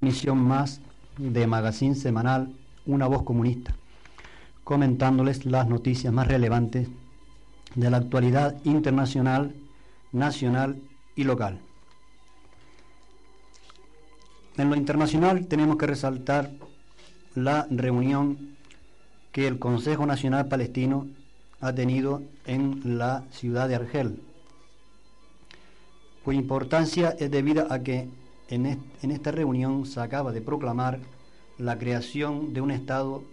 Misión más de Magazine Semanal Una Voz Comunista, comentándoles las noticias más relevantes de la actualidad internacional, nacional y local. En lo internacional tenemos que resaltar la reunión que el Consejo Nacional Palestino ha tenido en la ciudad de Argel, cuya importancia es debida a que en, esta reunión se acaba de proclamar la creación de un Estado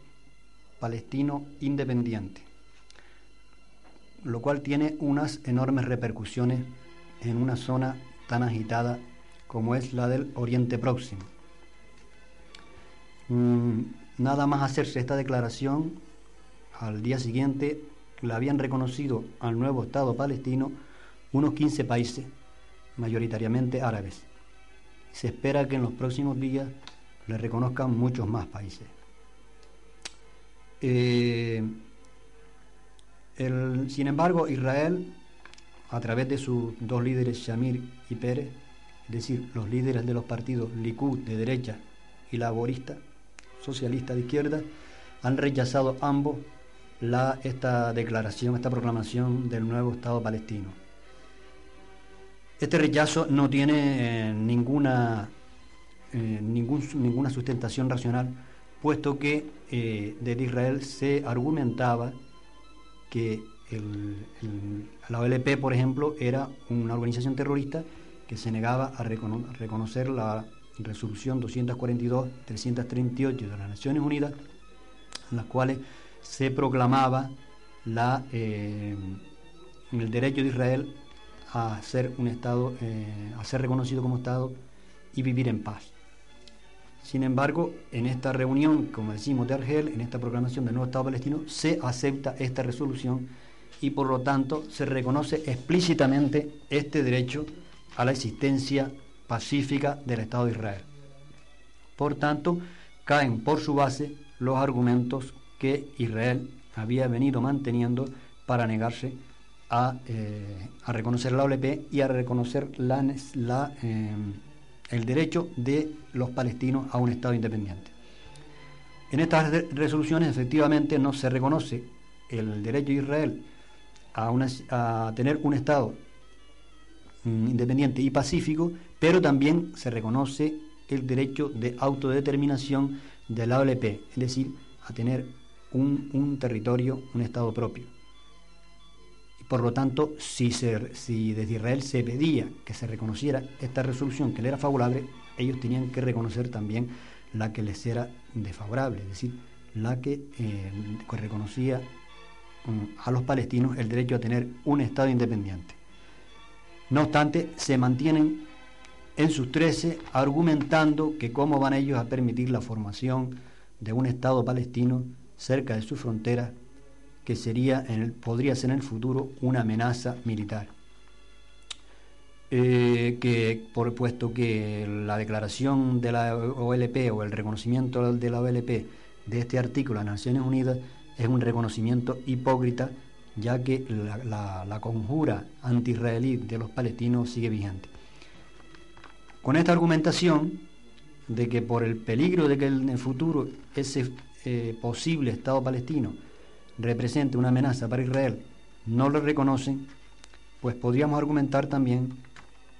palestino independiente, lo cual tiene unas enormes repercusiones en una zona tan agitada como es la del Oriente Próximo. Mm, nada más hacerse esta declaración, al día siguiente la habían reconocido al nuevo Estado palestino unos 15 países, mayoritariamente árabes se espera que en los próximos días le reconozcan muchos más países. Eh, sin embargo, Israel, a través de sus dos líderes, Shamir y Pérez, es decir, los líderes de los partidos Likud de derecha y laborista, socialista de izquierda, han rechazado ambos la, esta declaración, esta proclamación del nuevo Estado palestino. Este rechazo no tiene eh, ninguna, eh, ninguna sustentación racional, puesto que eh, desde Israel se argumentaba que la OLP, por ejemplo, era una organización terrorista que se negaba a, reconocer la resolución 242-338 de las Naciones Unidas, en las cuales se proclamaba la, el derecho de Israel a ser un Estado, eh, a ser reconocido como Estado y vivir en paz. Sin embargo, en esta reunión, como decimos, de Argel, en esta proclamación del nuevo Estado palestino, se acepta esta resolución y por lo tanto se reconoce explícitamente este derecho a la existencia pacífica del Estado de Israel. Por tanto, caen por su base los argumentos que Israel había venido manteniendo para negarse eh, a, reconocer la OLP y a reconocer eh, el derecho de los palestinos a un Estado independiente. En estas resoluciones efectivamente no se reconoce el derecho de Israel a, a tener un Estado mm, independiente y pacífico, pero también se reconoce el derecho de autodeterminación de la OLP, es decir, a tener un territorio, un Estado propio. Por lo tanto, si, si desde Israel se pedía que se reconociera esta resolución que le era favorable, ellos tenían que reconocer también la que les era desfavorable, es decir, la que, eh, reconocía mm, a los palestinos el derecho a tener un Estado independiente. No obstante, se mantienen en sus trece argumentando que cómo van ellos a permitir la formación de un Estado palestino cerca de sus fronteras que sería en el, podría ser en el futuro una amenaza militar. Eh, que por puesto que la declaración de la OLP o el reconocimiento de la OLP de este artículo de Naciones Unidas es un reconocimiento hipócrita, ya que la, la conjura anti-israelí de los palestinos sigue vigente. Con esta argumentación de que por el peligro de que en el futuro ese eh, posible Estado palestino represente una amenaza para Israel no lo reconocen, pues podríamos argumentar también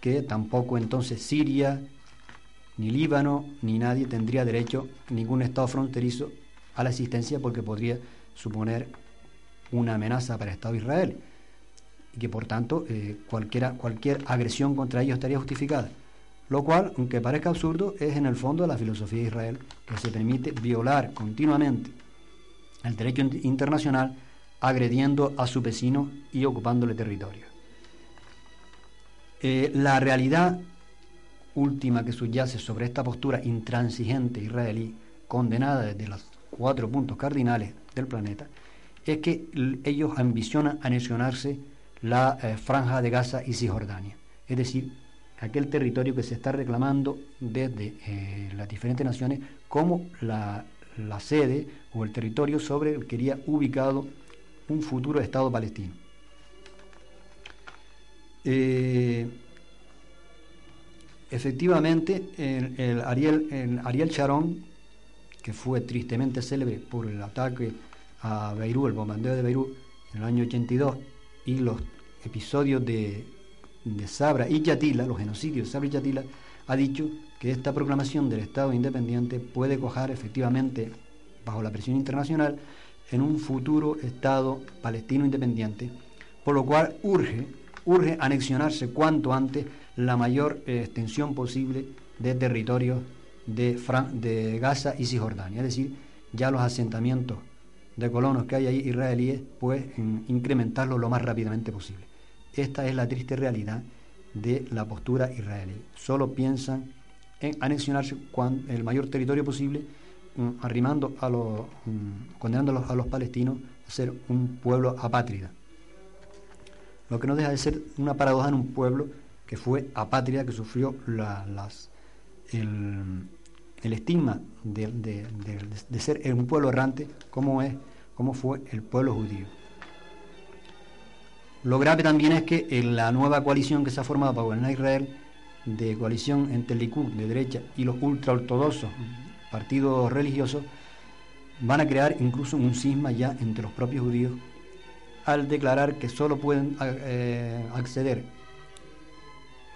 que tampoco entonces Siria, ni Líbano, ni nadie tendría derecho, ningún Estado fronterizo, a la existencia porque podría suponer una amenaza para el Estado de Israel y que por tanto eh, cualquiera, cualquier agresión contra ellos estaría justificada. Lo cual, aunque parezca absurdo, es en el fondo la filosofía de Israel, que se permite violar continuamente el derecho internacional agrediendo a su vecino y ocupándole territorio. Eh, la realidad última que subyace sobre esta postura intransigente israelí, condenada desde los cuatro puntos cardinales del planeta, es que ellos ambicionan anexionarse la eh, franja de Gaza y Cisjordania, es decir, aquel territorio que se está reclamando desde eh, las diferentes naciones como la, sede o el territorio sobre el que quería ubicado un futuro Estado palestino. Eh, efectivamente, el, Ariel, el Ariel Sharon, que fue tristemente célebre por el ataque a Beirut, el bombardeo de Beirut en el año 82 y los episodios de, Sabra y Yatila, los genocidios de Sabra y Yatila, ha dicho que esta proclamación del Estado independiente puede cojar efectivamente, bajo la presión internacional, en un futuro Estado palestino independiente, por lo cual urge, urge anexionarse cuanto antes la mayor eh, extensión posible de territorios de, de Gaza y Cisjordania, es decir, ya los asentamientos de colonos que hay ahí israelíes, pues incrementarlo lo más rápidamente posible. Esta es la triste realidad de la postura israelí. Solo piensan en anexionarse el mayor territorio posible, mm, arrimando a los, mm, condenando a los, palestinos a ser un pueblo apátrida. Lo que no deja de ser una paradoja en un pueblo que fue apátrida, que sufrió el estigma de, ser un pueblo errante como es, como fue el pueblo judío. Lo grave también es que en la nueva coalición que se ha formado para gobernar Israel, de coalición entre el Likud de derecha y los ultraortodoxos, partidos religiosos, van a crear incluso un cisma ya entre los propios judíos al declarar que solo pueden eh, acceder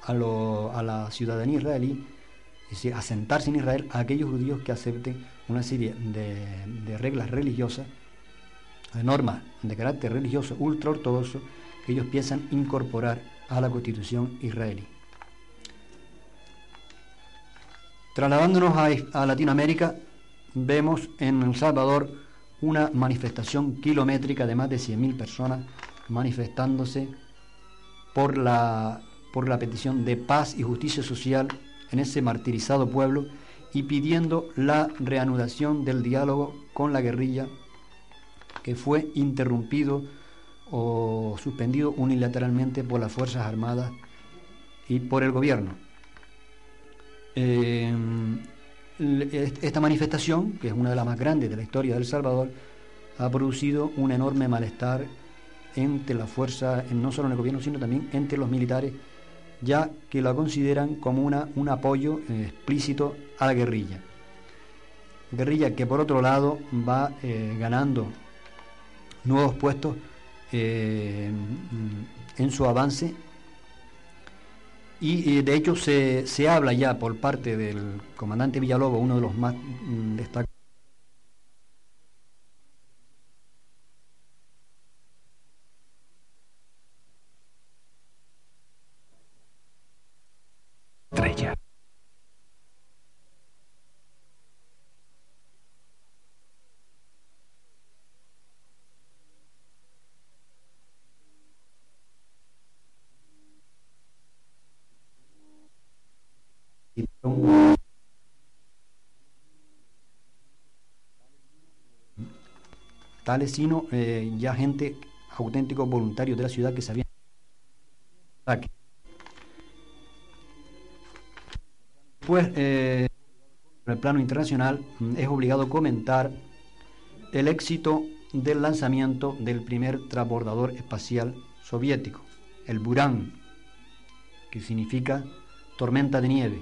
a, a la ciudadanía israelí es decir, asentarse en Israel a aquellos judíos que acepten una serie de, reglas religiosas, de normas de carácter religioso ultraortodoxo que ellos piensan incorporar a la constitución israelí. Trasladándonos a, Latinoamérica, vemos en El Salvador una manifestación kilométrica de más de 100.000 personas manifestándose por la, por la petición de paz y justicia social en ese martirizado pueblo y pidiendo la reanudación del diálogo con la guerrilla que fue interrumpido o suspendido unilateralmente por las Fuerzas Armadas y por el gobierno. Eh, esta manifestación, que es una de las más grandes de la historia de El Salvador, ha producido un enorme malestar entre las fuerzas, no solo en el gobierno, sino también entre los militares ya que la consideran como una, un apoyo eh, explícito a la guerrilla. Guerrilla que por otro lado va eh, ganando nuevos puestos en su avance y de hecho se, se, habla ya por parte del comandante Villalobos, uno de los más mm, destacados sino eh, ya gente auténticos voluntarios de la ciudad que sabían pues eh, en el plano internacional mm, es obligado comentar el éxito del lanzamiento del primer transbordador espacial soviético, el Buran, que significa tormenta de nieve.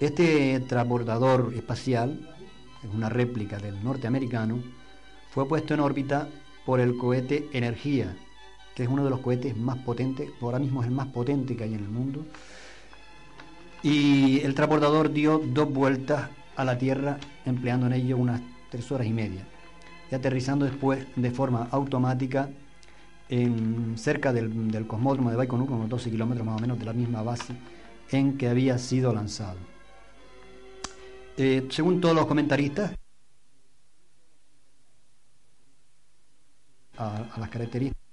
Este transbordador espacial es una réplica del norteamericano, fue puesto en órbita por el cohete Energía, que es uno de los cohetes más potentes, ahora mismo es el más potente que hay en el mundo. Y el transportador dio dos vueltas a la Tierra, empleando en ello unas tres horas y media, y aterrizando después de forma automática en, cerca del, del cosmódromo de Baikonur, unos 12 kilómetros más o menos de la misma base en que había sido lanzado. Eh, según todos los comentaristas, a, las características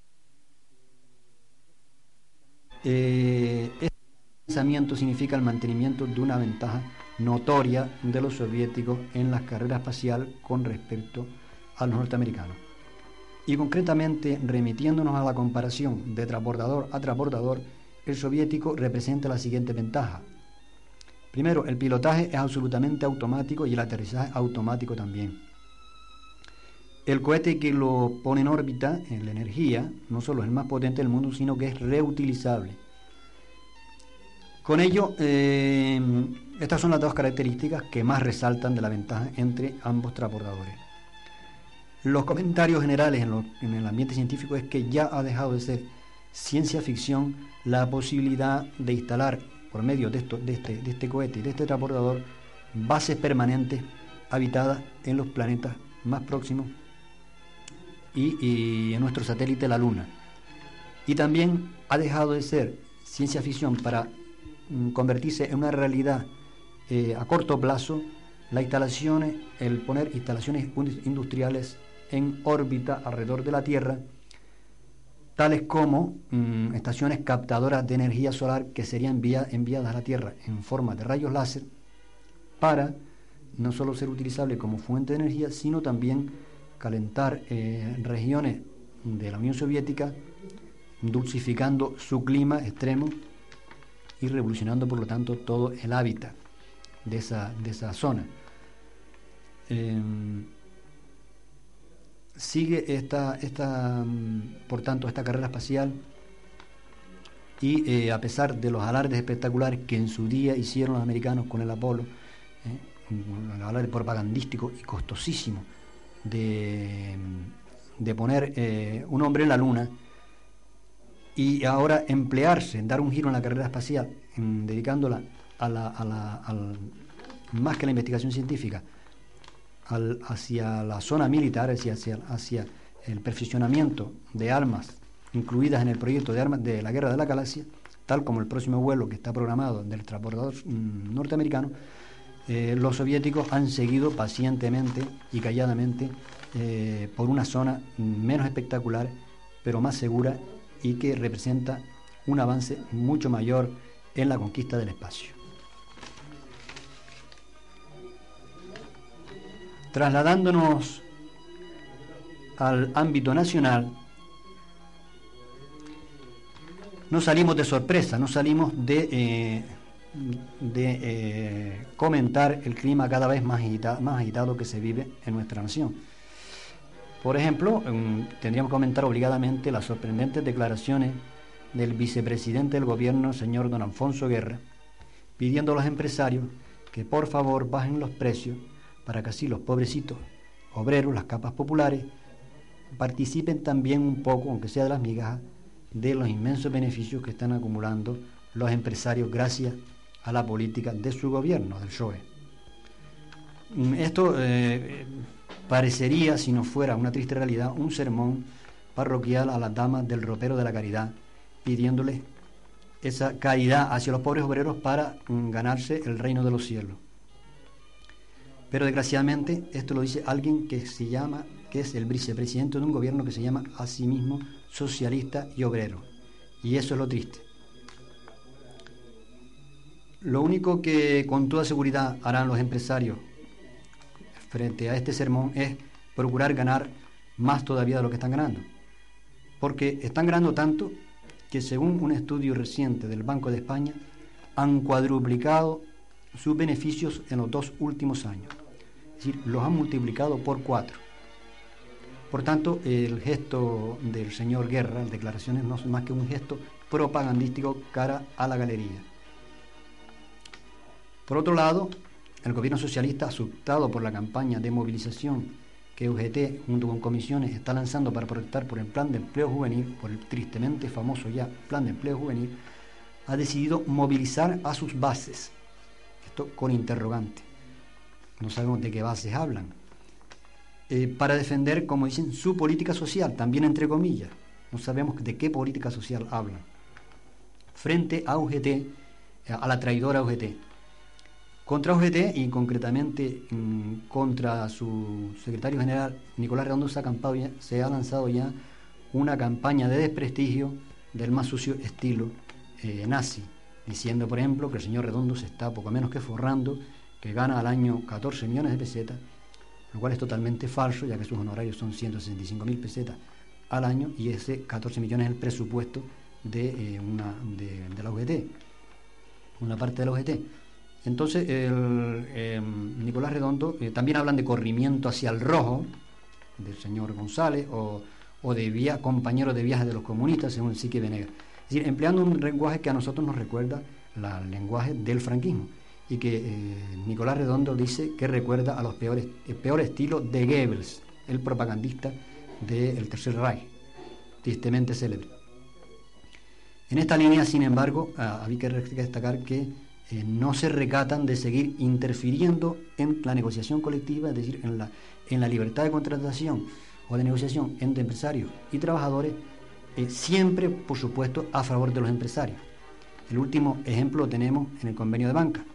Eh, este lanzamiento significa el mantenimiento de una ventaja notoria de los soviéticos en la carrera espacial con respecto a los norteamericanos. Y concretamente, remitiéndonos a la comparación de transbordador a transbordador, el soviético representa la siguiente ventaja. Primero, el pilotaje es absolutamente automático y el aterrizaje automático también. El cohete que lo pone en órbita, en la energía, no solo es el más potente del mundo, sino que es reutilizable. Con ello, eh, estas son las dos características que más resaltan de la ventaja entre ambos transbordadores. Los comentarios generales en, el ambiente científico es que ya ha dejado de ser ciencia ficción la posibilidad de instalar por medio de, este, de este cohete y de este transbordador bases permanentes habitadas en los planetas más próximos y, en nuestro satélite la Luna. Y también ha dejado de ser ciencia ficción para mm, convertirse en una realidad eh, a corto plazo la instalaciones, el poner instalaciones industriales en órbita alrededor de la Tierra, tales como mm, estaciones captadoras de energía solar que serían enviadas a la Tierra en forma de rayos láser para no solo ser utilizables como fuente de energía, sino también calentar eh, regiones de la Unión Soviética, dulcificando su clima extremo y revolucionando por lo tanto todo el hábitat de esa, de esa zona. Em, sigue esta, esta, mm, por tanto, esta carrera espacial y eh, a pesar de los alardes espectaculares que en su día hicieron los americanos con el Apolo, eh, un alarde propagandístico y costosísimo, de, poner eh, un hombre en la luna y ahora emplearse en dar un giro en la carrera espacial, dedicándola a la, a la, más que la investigación científica, hacia la zona militar, hacia, hacia, hacia el perfeccionamiento de armas incluidas en el proyecto de armas de la guerra de la galaxia, tal como el próximo vuelo que está programado del transbordador mm, norteamericano, eh, los soviéticos han seguido pacientemente y calladamente eh, por una zona menos espectacular, pero más segura y que representa un avance mucho mayor en la conquista del espacio. Trasladándonos al ámbito nacional, no salimos de sorpresa, no salimos de eh, de eh, comentar el clima cada vez más agitado, más agitado que se vive en nuestra nación. Por ejemplo, tendríamos que comentar obligadamente las sorprendentes declaraciones del vicepresidente del gobierno, señor don Alfonso Guerra, pidiendo a los empresarios que por favor bajen los precios para que así los pobrecitos obreros, las capas populares, participen también un poco, aunque sea de las migajas, de los inmensos beneficios que están acumulando los empresarios gracias a la política de su gobierno, del PSOE. Mm, esto eh, parecería, si no fuera una triste realidad, un sermón parroquial a las damas del ropero de la caridad, pidiéndoles esa caridad hacia los pobres obreros para mm, ganarse el reino de los cielos. Pero desgraciadamente esto lo dice alguien que se llama, que es el vicepresidente de un gobierno que se llama a sí mismo socialista y obrero. Y eso es lo triste. Lo único que con toda seguridad harán los empresarios frente a este sermón es procurar ganar más todavía de lo que están ganando. Porque están ganando tanto que según un estudio reciente del Banco de España, han cuadruplicado sus beneficios en los dos últimos años. Es decir, los han multiplicado por cuatro. Por tanto, el gesto del señor Guerra, las declaraciones, no son más que un gesto propagandístico cara a la galería. Por otro lado, el gobierno socialista, asustado por la campaña de movilización que UGT, junto con comisiones, está lanzando para protestar por el plan de empleo juvenil, por el tristemente famoso ya plan de empleo juvenil, ha decidido movilizar a sus bases. Esto con interrogante. No sabemos de qué bases hablan. Eh, para defender, como dicen, su política social, también entre comillas. No sabemos de qué política social hablan. Frente a UGT, eh, a la traidora UGT. Contra UGT y concretamente mm, contra su secretario general Nicolás Redondo se ha, lanzado ya una campaña de desprestigio del más sucio estilo eh, nazi, diciendo, por ejemplo, que el señor Redondo se está poco menos que forrando, que gana al año 14 millones de pesetas, lo cual es totalmente falso, ya que sus honorarios son 165 mil pesetas al año y ese 14 millones es el presupuesto de, una, de, la UGT, una parte de la UGT. Entonces, em, Nicolás Redondo, eh, también hablan de corrimiento hacia el rojo, del señor González, o, de vía, compañero de viaje de los comunistas, según Sique Venegas. Es decir, empleando un lenguaje que a nosotros nos recuerda el lenguaje del franquismo, y que eh, Nicolás Redondo dice que recuerda a los peores, el peor estilo de Goebbels, el propagandista del Tercer Reich, tristemente célebre. En esta línea, sin embargo, ah, había que destacar que eh, no se recatan de seguir interfiriendo en la negociación colectiva, es decir, en la, en la libertad de contratación o de negociación entre empresarios y trabajadores, eh, siempre, por supuesto, a favor de los empresarios. El último ejemplo lo tenemos en el convenio de banca,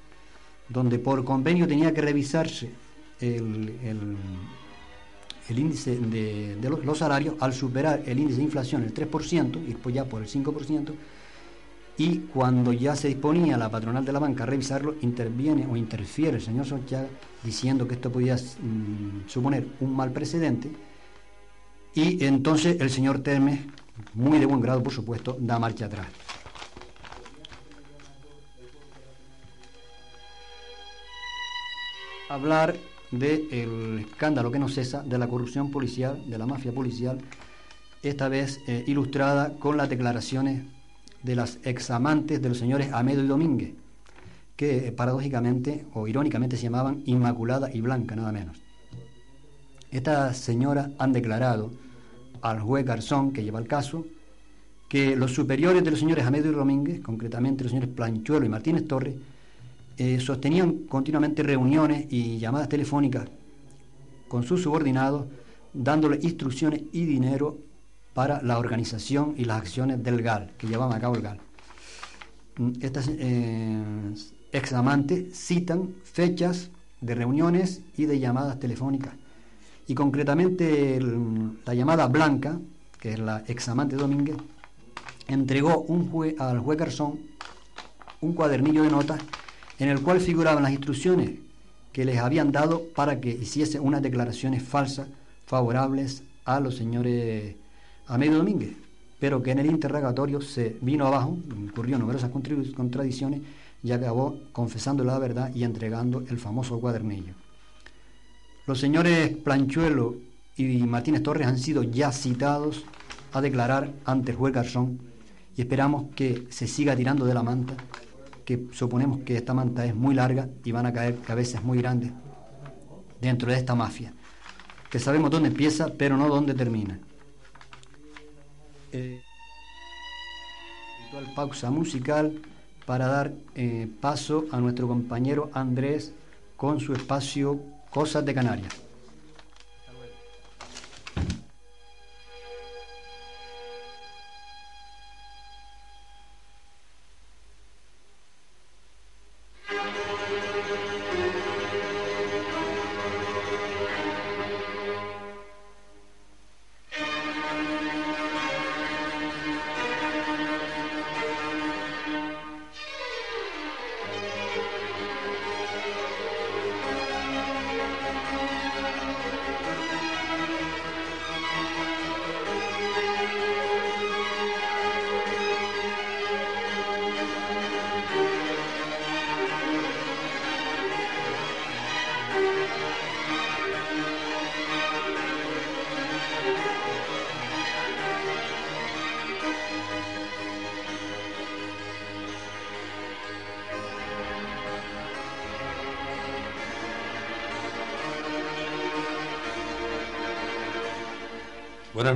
donde por convenio tenía que revisarse el, índice de, los, los, salarios al superar el índice de inflación el 3%, y después ya por el 5%, y cuando ya se disponía la patronal de la banca a revisarlo, interviene o interfiere el señor Solchaga diciendo que esto podía mm, suponer un mal precedente y entonces el señor Termes, muy de buen grado por supuesto, da marcha atrás. Hablar del escándalo que no cesa de la corrupción policial, de la mafia policial, esta vez eh, ilustrada con las declaraciones de las examantes de los señores Amedo y Domínguez, que eh, paradójicamente o irónicamente se llamaban Inmaculada y Blanca, nada menos. Estas señoras han declarado al juez Garzón, que lleva el caso, que los superiores de los señores Amedo y Domínguez, concretamente los señores Planchuelo y Martínez Torres, eh, sostenían continuamente reuniones y llamadas telefónicas con sus subordinados, dándole instrucciones y dinero para la organización y las acciones del GAL, que llevaban a cabo el GAL. Mm, estas eh, examantes citan fechas de reuniones y de llamadas telefónicas. Y concretamente la llamada Blanca, que es la examante Domínguez, entregó un al juez Garzón un cuadernillo de notas en el cual figuraban las instrucciones que les habían dado para que hiciese unas declaraciones falsas favorables a los señores a medio Domínguez, pero que en el interrogatorio se vino abajo, ocurrió numerosas contradicciones y acabó confesando la verdad y entregando el famoso cuadernillo. Los señores Planchuelo y Martínez Torres han sido ya citados a declarar ante el juez Garzón y esperamos que se siga tirando de la manta, que suponemos que esta manta es muy larga y van a caer cabezas muy grandes dentro de esta mafia, que sabemos dónde empieza pero no dónde termina. Eh, pausa musical para dar eh, paso a nuestro compañero Andrés con su espacio Cosas de Canarias.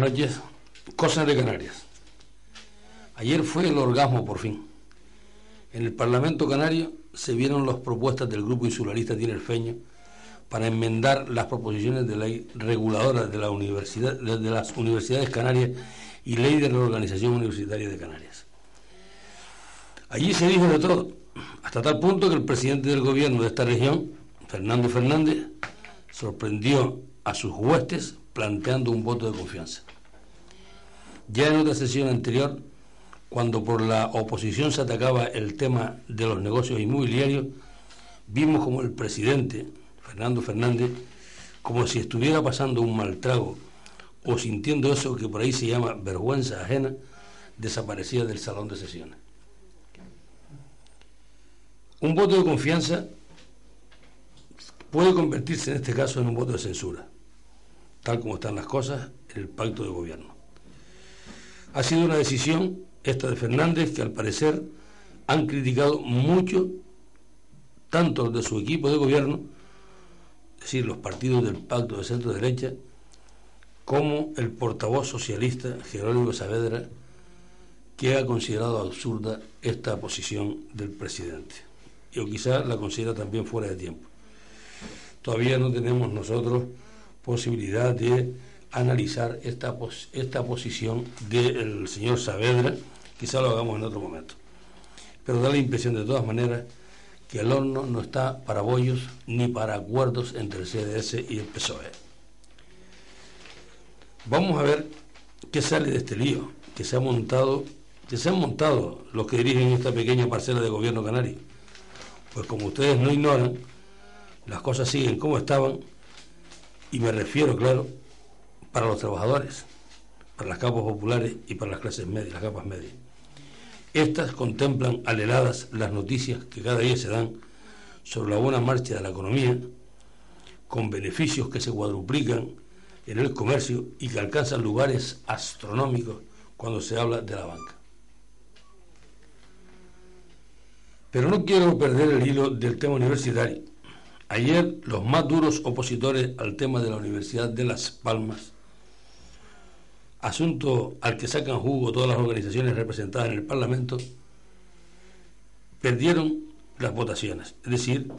Noches. Cosas de Canarias. Ayer fue el orgasmo por fin. En el Parlamento Canario se vieron las propuestas del Grupo Insularista Tinerfeño para enmendar las proposiciones de ley reguladora de, la de las universidades canarias y ley de reorganización universitaria de Canarias. Allí se dijo de todo, hasta tal punto que el presidente del gobierno de esta región, Fernando Fernández, sorprendió a sus huestes planteando un voto de confianza. Ya en otra sesión anterior, cuando por la oposición se atacaba el tema de los negocios inmobiliarios, vimos como el presidente, Fernando Fernández, como si estuviera pasando un mal trago o sintiendo eso que por ahí se llama vergüenza ajena, desaparecía del salón de sesiones. Un voto de confianza puede convertirse en este caso en un voto de censura, tal como están las cosas en el pacto de gobierno. Ha sido una decisión esta de Fernández que al parecer han criticado mucho tanto de su equipo de gobierno, es decir, los partidos del pacto de centro derecha, como el portavoz socialista Jerónimo Saavedra, que ha considerado absurda esta posición del presidente. Y o quizá la considera también fuera de tiempo todavía no tenemos nosotros posibilidad de analizar esta, esta posición del señor Saavedra, quizá lo hagamos en otro momento. Pero da la impresión de todas maneras que el horno no está para bollos ni para acuerdos entre el CDS y el PSOE. Vamos a ver qué sale de este lío que se ha montado, que se han montado los que dirigen esta pequeña parcela de gobierno canario. Pues como ustedes no ignoran, las cosas siguen como estaban, y me refiero, claro, para los trabajadores, para las capas populares y para las clases medias, las capas medias. Estas contemplan aleladas las noticias que cada día se dan sobre la buena marcha de la economía, con beneficios que se cuadruplican en el comercio y que alcanzan lugares astronómicos cuando se habla de la banca. Pero no quiero perder el hilo del tema universitario Ayer los más duros opositores al tema de la Universidad de Las Palmas, asunto al que sacan jugo todas las organizaciones representadas en el Parlamento, perdieron las votaciones. Es decir,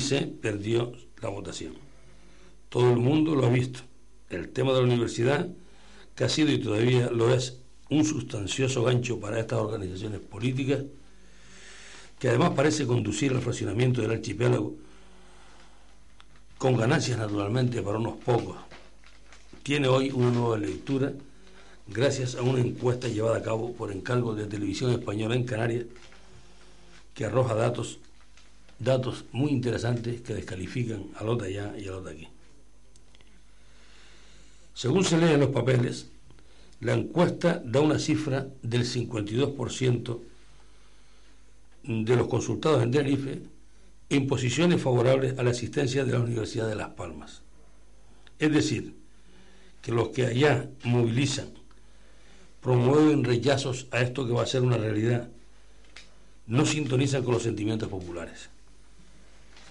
se perdió la votación. Todo el mundo lo ha visto. El tema de la universidad, que ha sido y todavía lo es un sustancioso gancho para estas organizaciones políticas, que además parece conducir al fraccionamiento del archipiélago con ganancias naturalmente para unos pocos, tiene hoy una nueva lectura gracias a una encuesta llevada a cabo por encargo de Televisión Española en Canarias que arroja datos, datos muy interesantes que descalifican a de allá y a de aquí. Según se lee en los papeles, la encuesta da una cifra del 52% de los consultados en Tenerife en posiciones favorables a la existencia de la Universidad de Las Palmas. Es decir, que los que allá movilizan, promueven rechazos a esto que va a ser una realidad, no sintonizan con los sentimientos populares.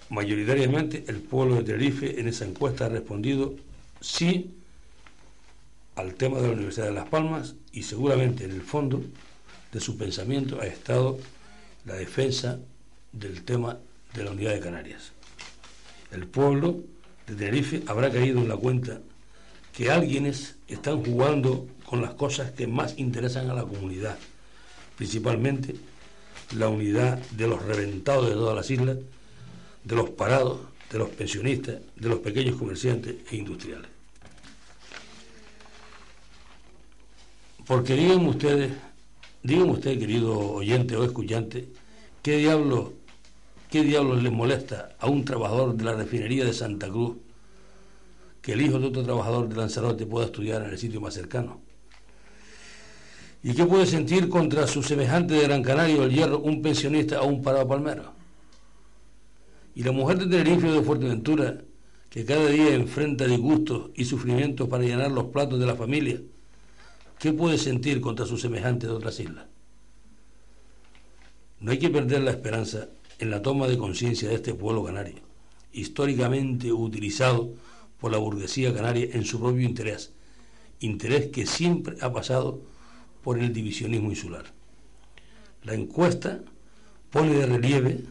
Mayoritariamente el pueblo de Tenerife en esa encuesta ha respondido sí al tema de la Universidad de Las Palmas y seguramente en el fondo de su pensamiento ha estado la defensa del tema de la unidad de Canarias. El pueblo de Tenerife habrá caído en la cuenta que alguienes están jugando con las cosas que más interesan a la comunidad, principalmente la unidad de los reventados de todas las islas, de los parados, de los pensionistas, de los pequeños comerciantes e industriales. Porque digan ustedes, digan ustedes, querido oyente o escuchante, ¿qué diablo ¿Qué diablos les molesta a un trabajador de la refinería de Santa Cruz que el hijo de otro trabajador de Lanzarote pueda estudiar en el sitio más cercano? ¿Y qué puede sentir contra su semejante de Gran Canaria el hierro un pensionista o un parado palmero? Y la mujer de Tenerife de Fuerteventura, que cada día enfrenta disgustos y sufrimientos para llenar los platos de la familia, ¿qué puede sentir contra su semejante de otras islas? No hay que perder la esperanza en la toma de conciencia de este pueblo canario, históricamente utilizado por la burguesía canaria en su propio interés, interés que siempre ha pasado por el divisionismo insular. La encuesta pone de relieve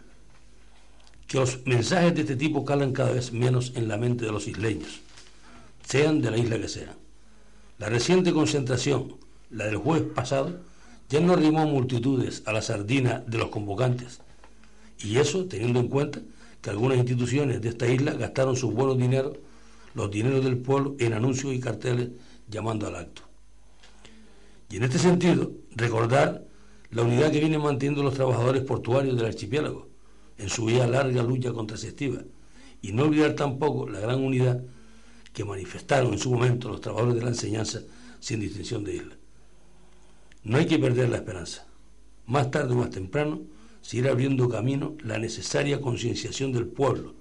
que los mensajes de este tipo calan cada vez menos en la mente de los isleños, sean de la isla que sean. La reciente concentración, la del jueves pasado, ya no arrimó multitudes a la sardina de los convocantes, y eso teniendo en cuenta que algunas instituciones de esta isla gastaron sus buenos dineros, los dineros del pueblo, en anuncios y carteles llamando al acto. Y en este sentido, recordar la unidad que vienen manteniendo los trabajadores portuarios del archipiélago en su ya larga lucha contra Sestiva. Y no olvidar tampoco la gran unidad que manifestaron en su momento los trabajadores de la enseñanza sin distinción de isla. No hay que perder la esperanza. Más tarde o más temprano se irá abriendo camino la necesaria concienciación del pueblo.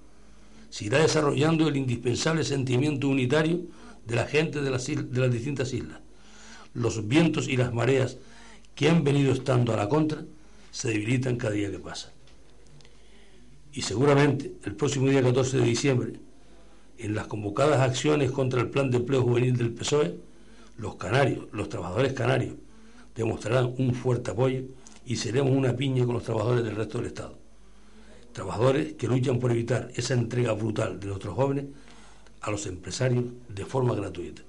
Se irá desarrollando el indispensable sentimiento unitario de la gente de las, distintas islas. Los vientos y las mareas que han venido estando a la contra se debilitan cada día que pasa. Y seguramente el próximo día 14 de diciembre, en las convocadas acciones contra el plan de empleo juvenil del PSOE, los canarios, los trabajadores canarios, demostrarán un fuerte apoyo y seremos una piña con los trabajadores del resto del Estado. Trabajadores que luchan por evitar esa entrega brutal de nuestros jóvenes a los empresarios de forma gratuita.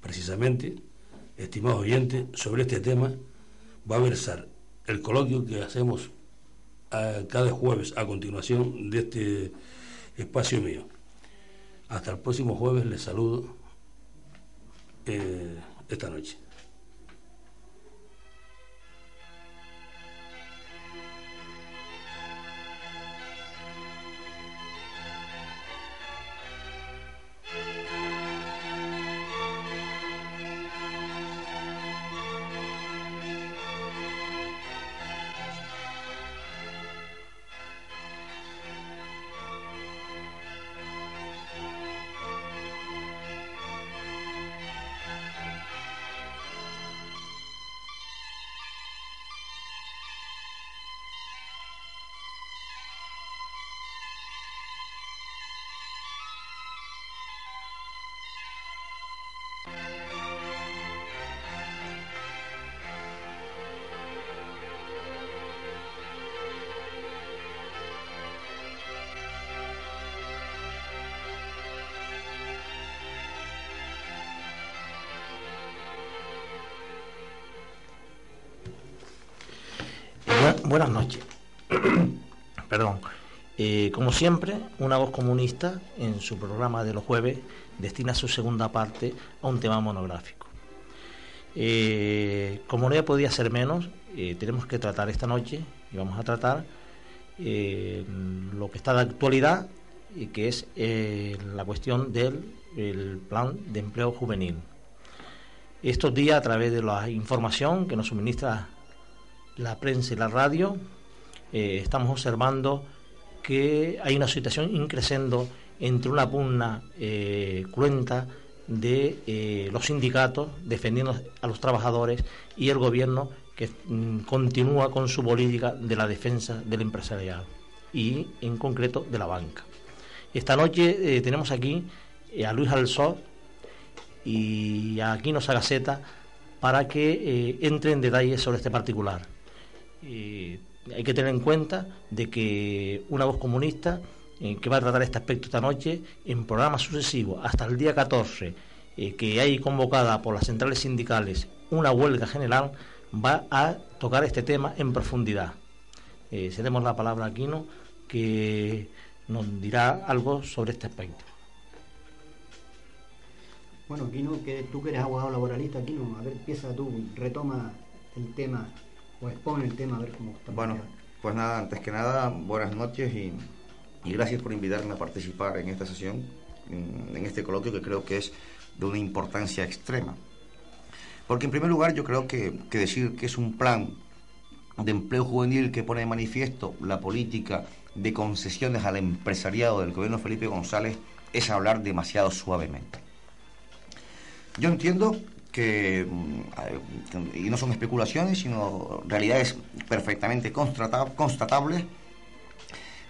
Precisamente, estimados oyentes, sobre este tema va a versar el coloquio que hacemos cada jueves a continuación de este espacio mío. Hasta el próximo jueves les saludo eh, esta noche. Buenas noches. Perdón. Eh, como siempre, una voz comunista en su programa de los jueves destina su segunda parte a un tema monográfico. Eh, como no ya podía ser menos, eh, tenemos que tratar esta noche y vamos a tratar lo que está de actualidad y que es la cuestión del plan de empleo juvenil. Estos días, a través de la información que nos suministra la prensa y la radio, eh, estamos observando que hay una situación increciendo entre una pugna eh, cruenta de eh, los sindicatos defendiendo a los trabajadores y el gobierno que mm, continúa con su política de la defensa del empresariado y en concreto de la banca. Esta noche tenemos aquí a Luis Alsó y a Aquino Sagaceta para que entre en detalles sobre este particular hay que tener en cuenta de que una voz comunista eh, que va a tratar este aspecto esta noche en programas sucesivos hasta el día 14 eh, que hay convocada por las centrales sindicales una huelga general va a tocar este tema en profundidad. Eh, cedemos la palabra a Aquino que nos dirá algo sobre este aspecto. Bueno, Aquino, que tú que eres abogado laboralista, Aquino, a ver, empieza tú, retoma el tema o expone el tema a ver cómo está. Bueno, pues nada, antes que nada, buenas noches y, gracias por invitarme a participar en esta sesión, en, este coloquio que creo que es de una importancia extrema. Porque en primer lugar yo creo que, que decir que es un plan de empleo juvenil que pone de manifiesto la política de concesiones al empresariado del gobierno Felipe González es hablar demasiado suavemente. Yo entiendo que, mm, y no son especulaciones, sino realidades perfectamente constatables,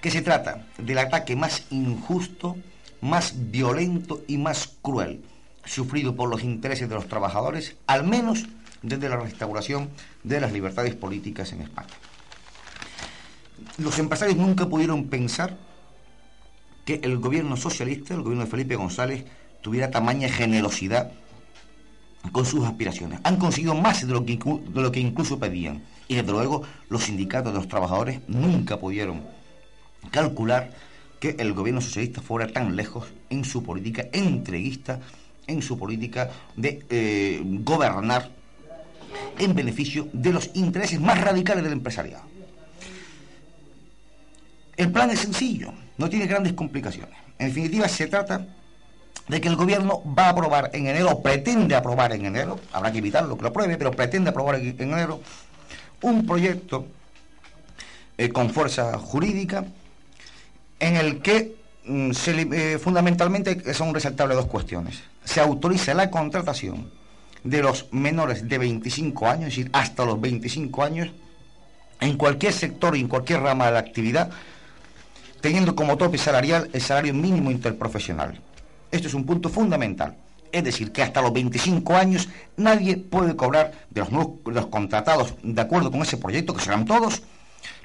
que se trata del ataque más injusto, más violento y más cruel sufrido por los intereses de los trabajadores, al menos desde la restauración de las libertades políticas en España. Los empresarios nunca pudieron pensar que el gobierno socialista, el gobierno de Felipe González, tuviera tamaña generosidad con sus aspiraciones. Han conseguido más de lo, que, incluso pedían. Y desde luego los sindicatos de los trabajadores nunca pudieron calcular que el gobierno socialista fuera tan lejos en su política entreguista, en su política de eh, gobernar en beneficio de los intereses más radicales del empresariado. El plan es sencillo, no tiene grandes complicaciones. En definitiva, se trata de que el gobierno va a aprobar en enero, pretende aprobar en enero, habrá que evitarlo que lo apruebe, pero pretende aprobar en enero un proyecto eh, con fuerza jurídica en el que mm, eh, fundamentalmente son resaltables dos cuestiones. Se autoriza la contratación de los menores de 25 años, es decir, hasta los 25 años, en cualquier sector y en cualquier rama de la actividad, teniendo como tope salarial el salario mínimo interprofesional. Esto es un punto fundamental. Es decir, que hasta los 25 años nadie puede cobrar de los, nuevos, los contratados de acuerdo con ese proyecto, que serán todos,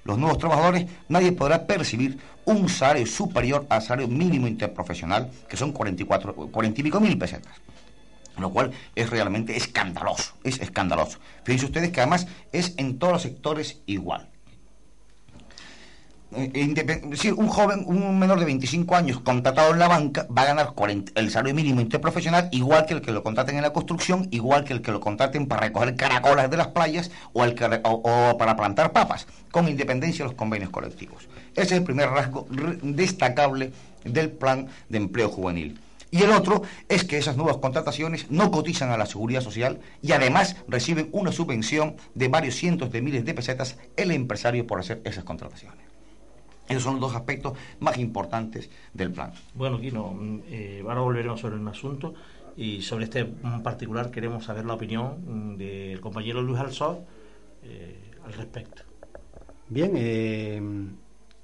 los nuevos trabajadores, nadie podrá percibir un salario superior al salario mínimo interprofesional, que son 44, 40 y pico mil pesetas. Lo cual es realmente escandaloso, es escandaloso. Fíjense ustedes que además es en todos los sectores igual. Eh, un joven, un menor de 25 años contratado en la banca va a ganar el salario mínimo interprofesional igual que el que lo contraten en la construcción, igual que el que lo contraten para recoger caracolas de las playas o, el o, para plantar papas, con independencia de los convenios colectivos. Ese es el primer rasgo destacable del plan de empleo juvenil. Y el otro es que esas nuevas contrataciones no cotizan a la seguridad social y además reciben una subvención de varios cientos de miles de pesetas el empresario por hacer esas contrataciones. Esos son los dos aspectos más importantes del plan. Bueno, Quino, mm, eh, ahora volveremos sobre un asunto y sobre este particular queremos saber la opinión mm, del compañero Luis Alzor eh, al respecto. Bien, eh,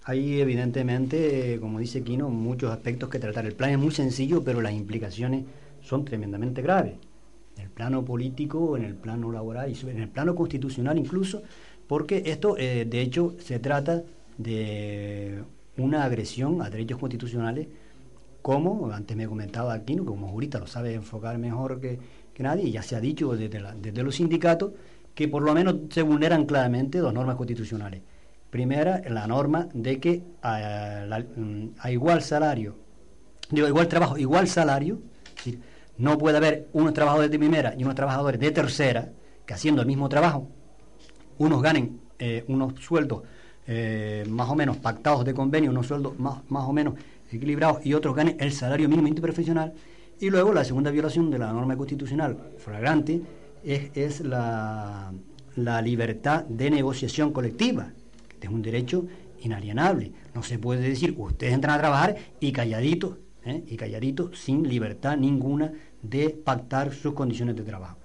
hay evidentemente, como dice Quino, muchos aspectos que tratar. El plan es muy sencillo, pero las implicaciones son tremendamente graves. En el plano político, en el plano laboral y en el plano constitucional incluso, porque esto, de hecho, se trata de una agresión a derechos constitucionales, como antes me comentaba Aquino, como jurista lo sabe enfocar mejor que, nadie, y ya se ha dicho desde, desde los sindicatos, que por lo menos se vulneran claramente dos normas constitucionales. Primera, la norma de que a, igual salario, digo, igual trabajo, igual salario, no puede haber unos trabajadores de primera y unos trabajadores de tercera que haciendo el mismo trabajo, unos ganen eh, unos sueldos eh, más o menos pactados de convenio, unos sueldos más, más o menos equilibrados y otros ganen el salario mínimo interprofesional. Y luego la segunda violación de la norma constitucional flagrante es, la, libertad de negociación colectiva, que es un derecho inalienable. No se puede decir, ustedes entran a trabajar y calladitos, ¿eh? y calladitos, sin libertad ninguna de pactar sus condiciones de trabajo.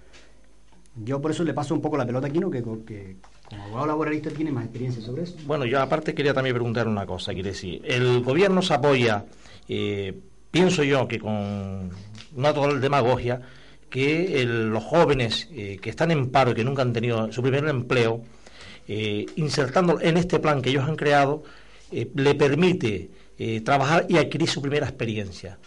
Yo por eso le paso un poco la pelota aquí, ¿no? que, que como abogado laboralista tiene más experiencia sobre eso. Bueno, yo aparte quería también preguntar una cosa, quiere decir, el gobierno se apoya, eh, pienso yo que con una total demagogia, que los jóvenes eh, que están en paro y que nunca han tenido su primer empleo, eh, insertando en este plan que ellos han creado, le permite trabajar y adquirir su primera experiencia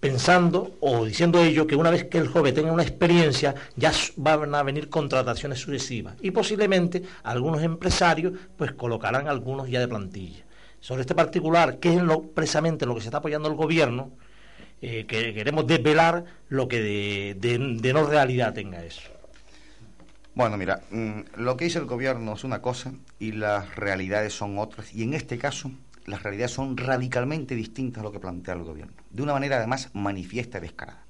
pensando o diciendo ello que una vez que el joven tenga una experiencia ya van a venir contrataciones sucesivas y posiblemente algunos empresarios pues colocarán algunos ya de plantilla. Sobre este particular, que es lo, precisamente lo que se está apoyando el gobierno, eh, que queremos desvelar lo que de, de, no realidad tenga eso. Bueno, mira, mm, lo que dice el gobierno es una cosa y las realidades son otras. Y en este caso, las realidades son radicalmente distintas a lo que plantea el gobierno, de una manera además manifiesta y descarada.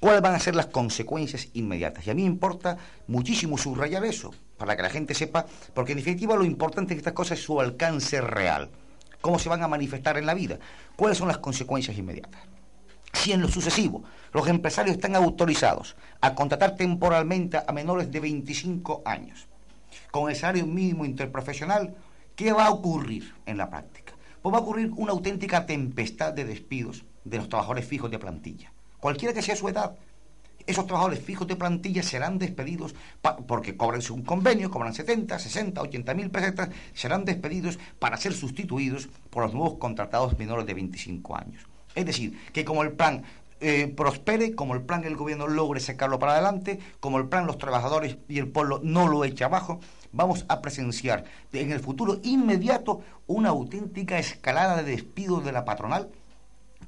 ¿Cuáles van a ser las consecuencias inmediatas? Y a mí me importa muchísimo subrayar eso, para que la gente sepa, porque en definitiva lo importante en estas cosas es su alcance real, cómo se van a manifestar en la vida, cuáles son las consecuencias inmediatas. Si en lo sucesivo los empresarios están autorizados a contratar temporalmente a menores de 25 años con el salario mínimo interprofesional, ¿qué va a ocurrir en la práctica? Pues va a ocurrir una auténtica tempestad de despidos de los trabajadores fijos de plantilla. Cualquiera que sea su edad, esos trabajadores fijos de plantilla serán despedidos porque cobran un convenio, cobran 70, 60, 80 mil pesetas, serán despedidos para ser sustituidos por los nuevos contratados menores de 25 años. Es decir, que como el plan eh, prospere, como el plan del gobierno logre sacarlo para adelante, como el plan los trabajadores y el pueblo no lo eche abajo, vamos a presenciar en el futuro inmediato una auténtica escalada de despidos de la patronal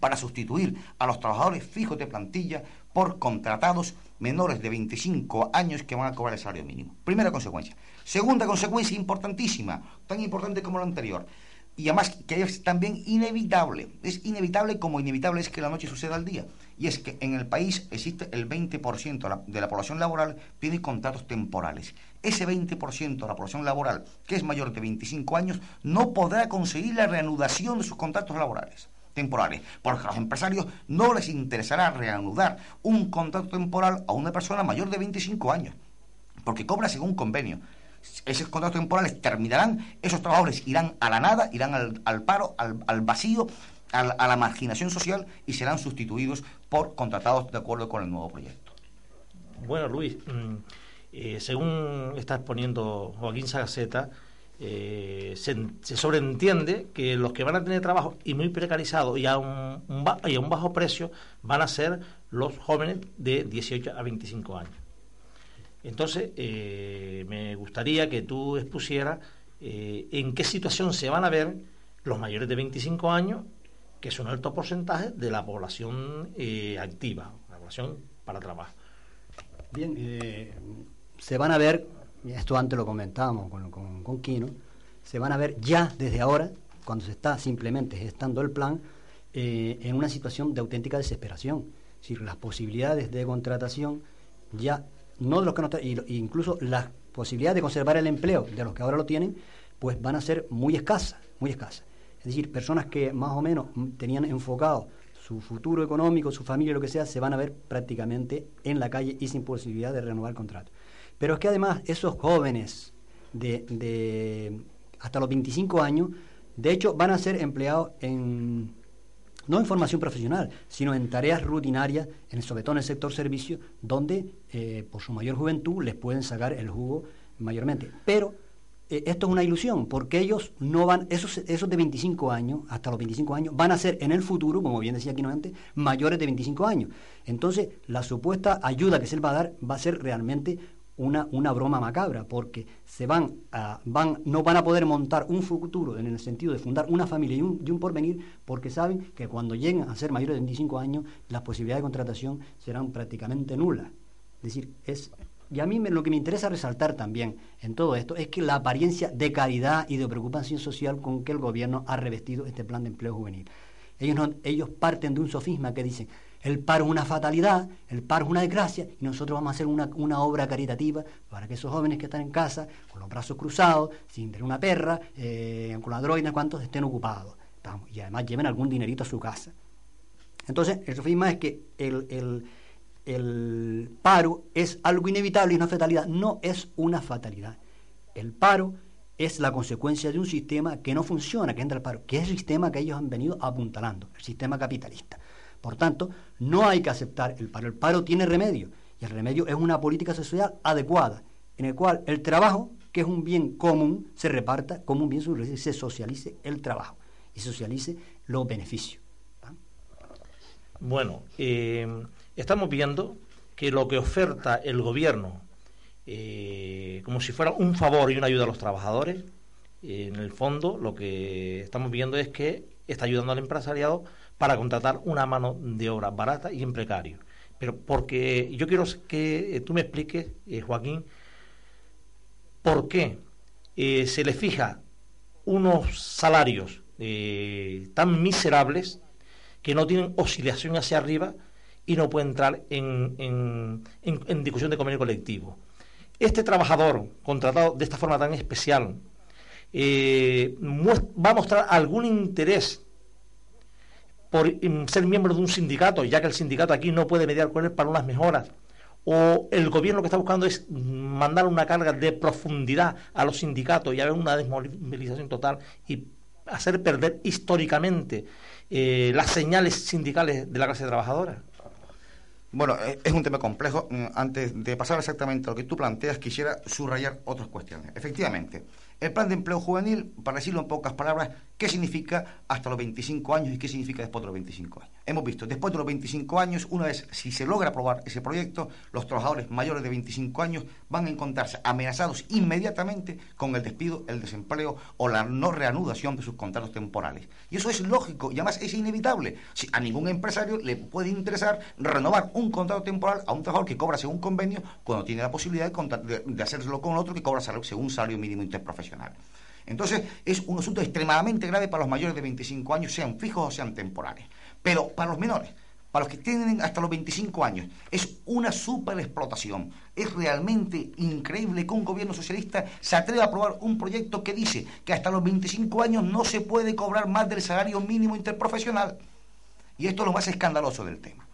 para sustituir a los trabajadores fijos de plantilla por contratados menores de 25 años que van a cobrar el salario mínimo. Primera consecuencia. Segunda consecuencia importantísima, tan importante como la anterior. Y además que es también inevitable. Es inevitable como inevitable es que la noche suceda al día. Y es que en el país existe el 20% de la población laboral tiene contratos temporales. Ese 20% de la población laboral que es mayor de 25 años no podrá conseguir la reanudación de sus contratos laborales temporales, porque a los empresarios no les interesará reanudar un contrato temporal a una persona mayor de 25 años, porque cobra según convenio. Esos contratos temporales terminarán, esos trabajadores irán a la nada, irán al, paro, al, vacío, a la, marginación social y serán sustituidos por contratados de acuerdo con el nuevo proyecto. Bueno, Luis, mm, eh, según está exponiendo Joaquín Sagaceta, eh, se, sobreentiende que los que van a tener trabajo y muy precarizado y a un, bajo precio van a ser los jóvenes de 18 a 25 años. Entonces, eh, me gustaría que tú expusieras en qué situación se van a ver los mayores de 25 años, que es un alto porcentaje de la población activa, la población para trabajo. Bien, se van a ver, esto antes lo comentábamos con, con, con Kino, se van a ver ya desde ahora, cuando se está simplemente gestando el plan, en una situación de auténtica desesperación. Es decir, las posibilidades de contratación ya no de los que no incluso las posibilidades de conservar el empleo de los que ahora lo tienen, pues van a ser muy escasas, muy escasas. Es decir, personas que más o menos tenían enfocado su futuro económico, su familia, lo que sea, se van a ver prácticamente en la calle y sin posibilidad de renovar el contrato. Pero es que además esos jóvenes de, hasta los 25 años, de hecho, van a ser empleados en no en formación profesional, sino en tareas rutinarias, en, sobre todo en el sector servicio, donde eh, por su mayor juventud les pueden sacar el jugo mayormente. Pero eh, esto es una ilusión, porque ellos no van, esos, esos de 25 años, hasta los 25 años, van a ser en el futuro, como bien decía aquí antes, mayores de 25 años. Entonces, la supuesta ayuda que se les va a dar va a ser realmente una, una broma macabra, porque se van a, van, no van a poder montar un futuro en el sentido de fundar una familia y un, un porvenir, porque saben que cuando lleguen a ser mayores de 25 años, las posibilidades de contratación serán prácticamente nulas. Es decir, es y a mí lo que me interesa resaltar también en todo esto es que la apariencia de caridad y de preocupación social con que el gobierno ha revestido este plan de empleo juvenil. Ellos, ellos parten de un sofisma que dicen, el paro es una fatalidad, el paro es una desgracia, y nosotros vamos a hacer una, obra caritativa para que esos jóvenes que están en casa, con los brazos cruzados, sin tener una perra, eh, con la droga, cuantos estén ocupados. y además lleven algún dinerito a su casa. Entonces, el sofisma es que el, el paro es algo inevitable y una fatalidad. No es una fatalidad. El paro es la consecuencia de un sistema que no funciona, que entra al paro, que es el sistema que ellos han venido apuntalando, el sistema capitalista. Por tanto, no hay que aceptar el paro. El paro tiene remedio y el remedio es una política social adecuada, en el cual el trabajo, que es un bien común, se reparta como un bien y se socialice el trabajo y socialice los beneficios. Bueno, eh, estamos viendo que lo que oferta el gobierno eh, como si fuera un favor y una ayuda a los trabajadores, en el fondo lo que estamos viendo es que está ayudando al empresariado para contratar una mano de obra barata y en precario. Pero porque yo quiero que tú me expliques, eh, Joaquín, por qué eh, se le fija unos salarios eh, tan miserables que no tienen oscilación hacia arriba y no pueden entrar en, en, en discusión de convenio colectivo. Este trabajador contratado de esta forma tan especial va a mostrar algún interés por ser miembro de un sindicato, ya que el sindicato aquí no puede mediar con él para unas mejoras, o el gobierno lo que está buscando es mandar una carga de profundidad a los sindicatos y haber una desmovilización total y hacer perder históricamente eh, las señales sindicales de la clase trabajadora. Bueno, eh, es un tema complejo. Mm, antes de pasar exactamente a lo que tú planteas, quisiera subrayar otras cuestiones. Efectivamente, El plan de empleo juvenil, para decirlo en pocas palabras, ¿qué significa hasta los 25 años y qué significa después de los 25 años? Hemos visto, después de los 25 años, una vez, si se logra aprobar ese proyecto, los trabajadores mayores de 25 años van a encontrarse amenazados inmediatamente con el despido, el desempleo o la no reanudación de sus contratos temporales. Y eso es lógico y además es inevitable. Si a ningún empresario le puede interesar renovar un contrato temporal a un trabajador que cobra según convenio cuando tiene la posibilidad de, de, hacerlo con otro que cobra según salario mínimo interprofesional. Entonces, es un asunto extremadamente grave para los mayores de 25 años, sean fijos o sean temporales. Pero para los menores, para los que tienen hasta los 25 años, es una superexplotación. Es realmente increíble que un gobierno socialista se atreva a aprobar un proyecto que dice que hasta los 25 años no se puede cobrar más del salario mínimo interprofesional. Y esto es lo más escandaloso del tema.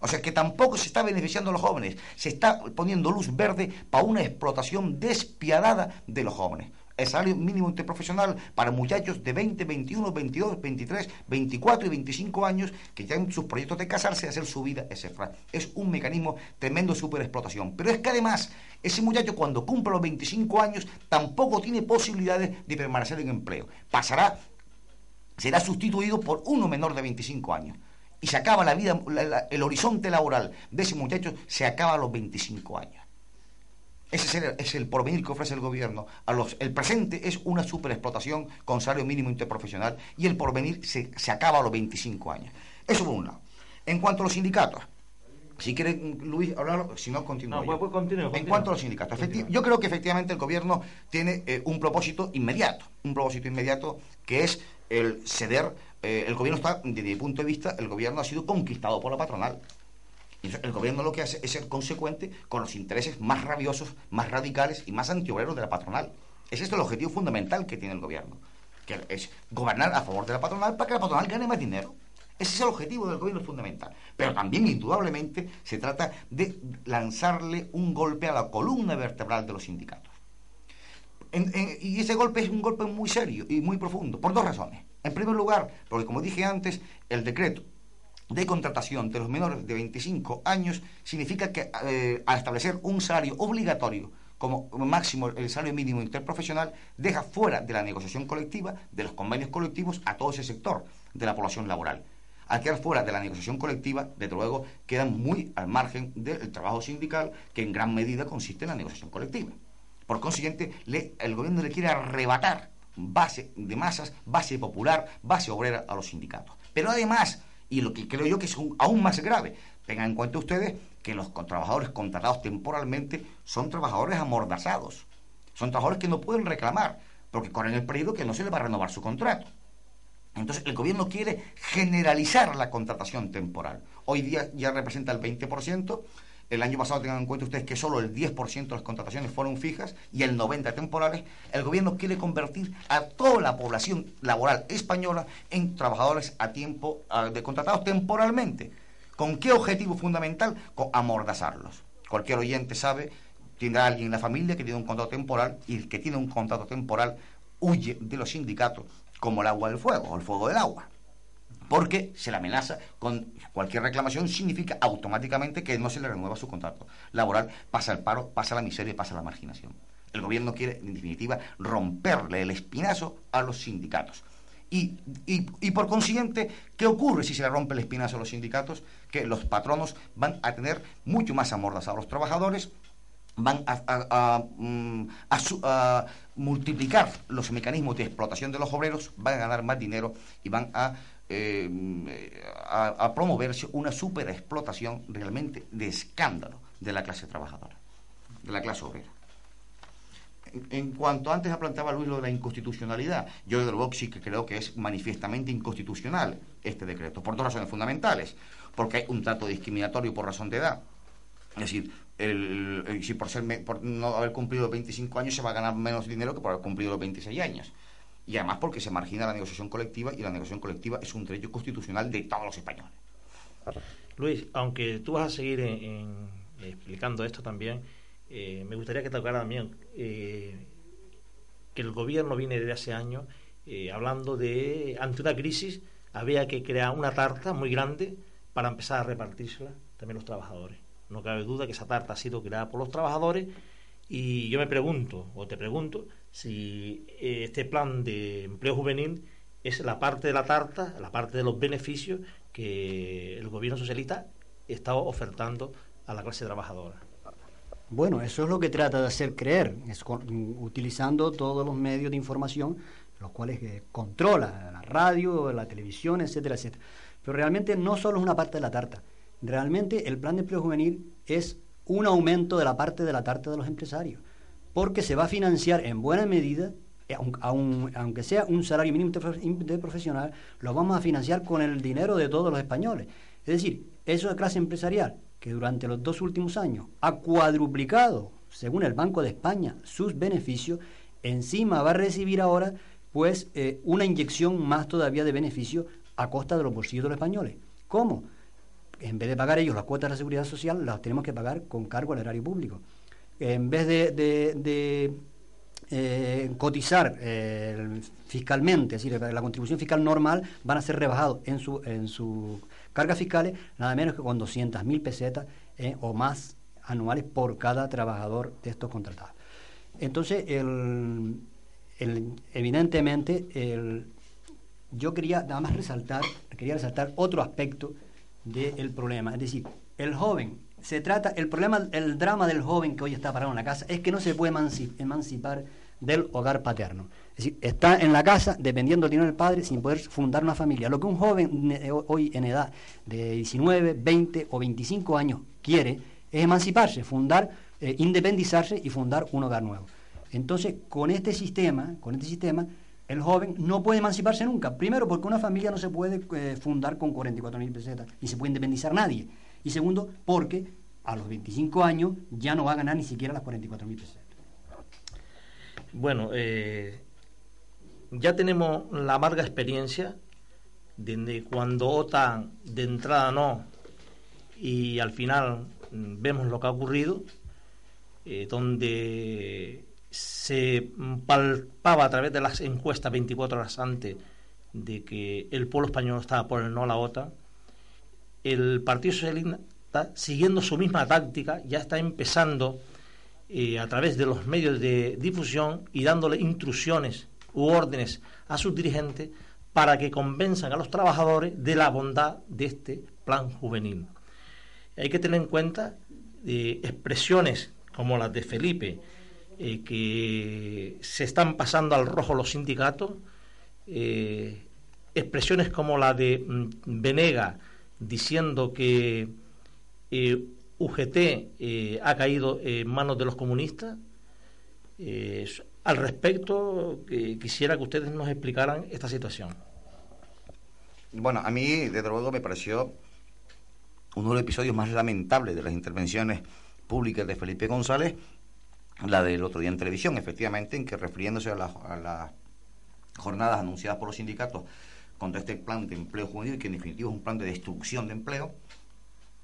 O sea que tampoco se está beneficiando a los jóvenes, se está poniendo luz verde para una explotación despiadada de los jóvenes el salario mínimo interprofesional para muchachos de 20, 21, 22, 23, 24 y 25 años que ya en sus proyectos de casarse, hacer su vida, etc. Es un mecanismo tremendo de superexplotación. Pero es que además, ese muchacho cuando cumple los 25 años tampoco tiene posibilidades de permanecer en empleo. Pasará, será sustituido por uno menor de 25 años. Y se acaba la vida, el horizonte laboral de ese muchacho se acaba a los 25 años. Ese es el, porvenir que ofrece el gobierno. A los, el presente es una superexplotación con salario mínimo interprofesional y el porvenir se, acaba a los 25 años. Eso por un lado. En cuanto a los sindicatos, si quiere Luis hablar, si no, continúo. No, pues, pues En cuanto a los sindicatos, yo creo que efectivamente el gobierno tiene eh, un propósito inmediato, un propósito inmediato que es el ceder. Eh, el gobierno está, desde mi punto de vista, el gobierno ha sido conquistado por la patronal el gobierno lo que hace es ser consecuente con los intereses más rabiosos, más radicales y más antiobreros de la patronal. Es esto el objetivo fundamental que tiene el gobierno, que es gobernar a favor de la patronal para que la patronal gane más dinero. Ese es el objetivo del gobierno fundamental. Pero también, indudablemente, se trata de lanzarle un golpe a la columna vertebral de los sindicatos. y ese golpe es un golpe muy serio y muy profundo, por dos razones. En primer lugar, porque como dije antes, el decreto de contratación de los menores de 25 años significa que eh, al establecer un salario obligatorio como máximo el salario mínimo interprofesional, deja fuera de la negociación colectiva, de los convenios colectivos, a todo ese sector de la población laboral. Al quedar fuera de la negociación colectiva, desde luego, quedan muy al margen del trabajo sindical, que en gran medida consiste en la negociación colectiva. Por consiguiente, el gobierno le quiere arrebatar base de masas, base popular, base obrera a los sindicatos. Pero además, y lo que creo yo que es aún más grave, tengan en cuenta ustedes que los trabajadores contratados temporalmente son trabajadores amordazados. Son trabajadores que no pueden reclamar, porque corren el periodo que no se les va a renovar su contrato. Entonces, el gobierno quiere generalizar la contratación temporal. Hoy día ya representa el 20%, el año pasado tengan en cuenta ustedes que solo el 10% de las contrataciones fueron fijas y el 90% temporales. El gobierno quiere convertir a toda la población laboral española en trabajadores a tiempo, de contratados temporalmente. ¿Con qué objetivo fundamental? Con amordazarlos. Cualquier oyente sabe, tiene alguien en la familia que tiene un contrato temporal y el que tiene un contrato temporal huye de los sindicatos como el agua del fuego o el fuego del agua porque se le amenaza con cualquier reclamación significa automáticamente que no se le renueva su contrato laboral, pasa el paro, pasa la miseria y pasa la marginación. El gobierno quiere, en definitiva, romperle el espinazo a los sindicatos. Y, y, por consiguiente, ¿qué ocurre si se le rompe el espinazo a los sindicatos? Que los patronos van a tener mucho más amordazados a los trabajadores, van a, mm, a, multiplicar los mecanismos de explotación de los obreros, van a ganar más dinero y van a eh, a, promoverse una superexplotación realmente de escándalo de la clase trabajadora, de la clase obrera. En, cuanto antes planteaba Luis lo de la inconstitucionalidad, yo de luego sí que creo que es manifiestamente inconstitucional este decreto, por dos razones fundamentales, porque hay un trato discriminatorio por razón de edad. Es decir, el, si por, ser, por no haber cumplido 25 años se va a ganar menos dinero que por haber cumplido los 26 años y además porque se margina la negociación colectiva y la negociación colectiva es un derecho constitucional de todos los españoles. Luis, aunque tú vas a seguir explicando esto también, eh, me gustaría que tocara también eh, que el gobierno viene desde hace años eh, hablando de, ante una crisis, había que crear una tarta muy grande para empezar a repartírsela también los trabajadores. No cabe duda que esa tarta ha sido creada por los trabajadores Y yo me pregunto, o te pregunto, si eh, este plan de empleo juvenil es la parte de la tarta, la parte de los beneficios que el gobierno socialista está ofertando a la clase trabajadora. Bueno, eso es lo que trata de hacer creer, utilizando todos los medios de información, los cuales eh, controla, la radio, la televisión, etcétera, etcétera. Pero realmente no solo es una parte de la tarta, realmente el plan de empleo juvenil es un aumento de la parte de la tarta de los empresarios, porque se va a financiar en buena medida, eh, aunque sea un salario mínimo de profesional, lo vamos a financiar con el dinero de todos los españoles. Es decir, eso de clase empresarial que durante los dos últimos años ha cuadruplicado, según el Banco de España, sus beneficios, encima va a recibir ahora pues eh, una inyección más todavía de beneficio a costa de los bolsillos de los españoles. ¿Cómo? En vez de pagar ellos las cuotas de la seguridad social, las tenemos que pagar con cargo al erario público. En vez de, eh, cotizar eh, fiscalmente, es decir, la contribución fiscal normal, van a ser rebajados en su, en su cargas fiscales nada menos que con 200.000 pesetas eh, o más anuales por cada trabajador de estos contratados. Entonces, el, evidentemente, yo quería nada más resaltar, quería resaltar otro aspecto del problema. Es decir, el joven, se trata, el problema, el drama del joven que hoy está parado en la casa es que no se puede emancipar del hogar paterno. Es decir, está en la casa dependiendo del dinero del padre sin poder fundar una familia. Lo que un joven eh, hoy en edad de 19, 20 o 25 años quiere es emanciparse, fundar, eh, independizarse y fundar un hogar nuevo. Entonces, con este sistema, con este sistema, el joven no puede emanciparse nunca. Primero, porque una familia no se puede eh, fundar con 44 mil pesetas, ni se puede independizar nadie. Y segundo, porque a los 25 años ya no va a ganar ni siquiera las 44 mil pesetas. Bueno, eh, ya tenemos la amarga experiencia de cuando OTAN de entrada no y al final mm, vemos lo que ha ocurrido, eh, donde se palpaba a través de las encuestas 24 horas antes de que el pueblo español estaba por el no a la OTAN, el Partido Socialista, siguiendo su misma táctica, ya está empezando eh, a través de los medios de difusión y dándole instrucciones u órdenes a sus dirigentes para que convenzan a los trabajadores de la bondad de este plan juvenil. Hay que tener en cuenta eh, expresiones como las de Felipe, eh, que se están pasando al rojo los sindicatos, expresiones como la de mm, Venega diciendo que UGT ha caído en manos de los comunistas, al respecto, quisiera que ustedes nos explicaran esta situación. Bueno, a mí, desde luego, me pareció uno de los episodios más lamentables de las intervenciones públicas de Felipe González, la del otro día en televisión, efectivamente, en que refiriéndose a, las jornadas anunciadas por los sindicatos contra este plan de empleo juvenil, que en definitiva es un plan de destrucción de empleo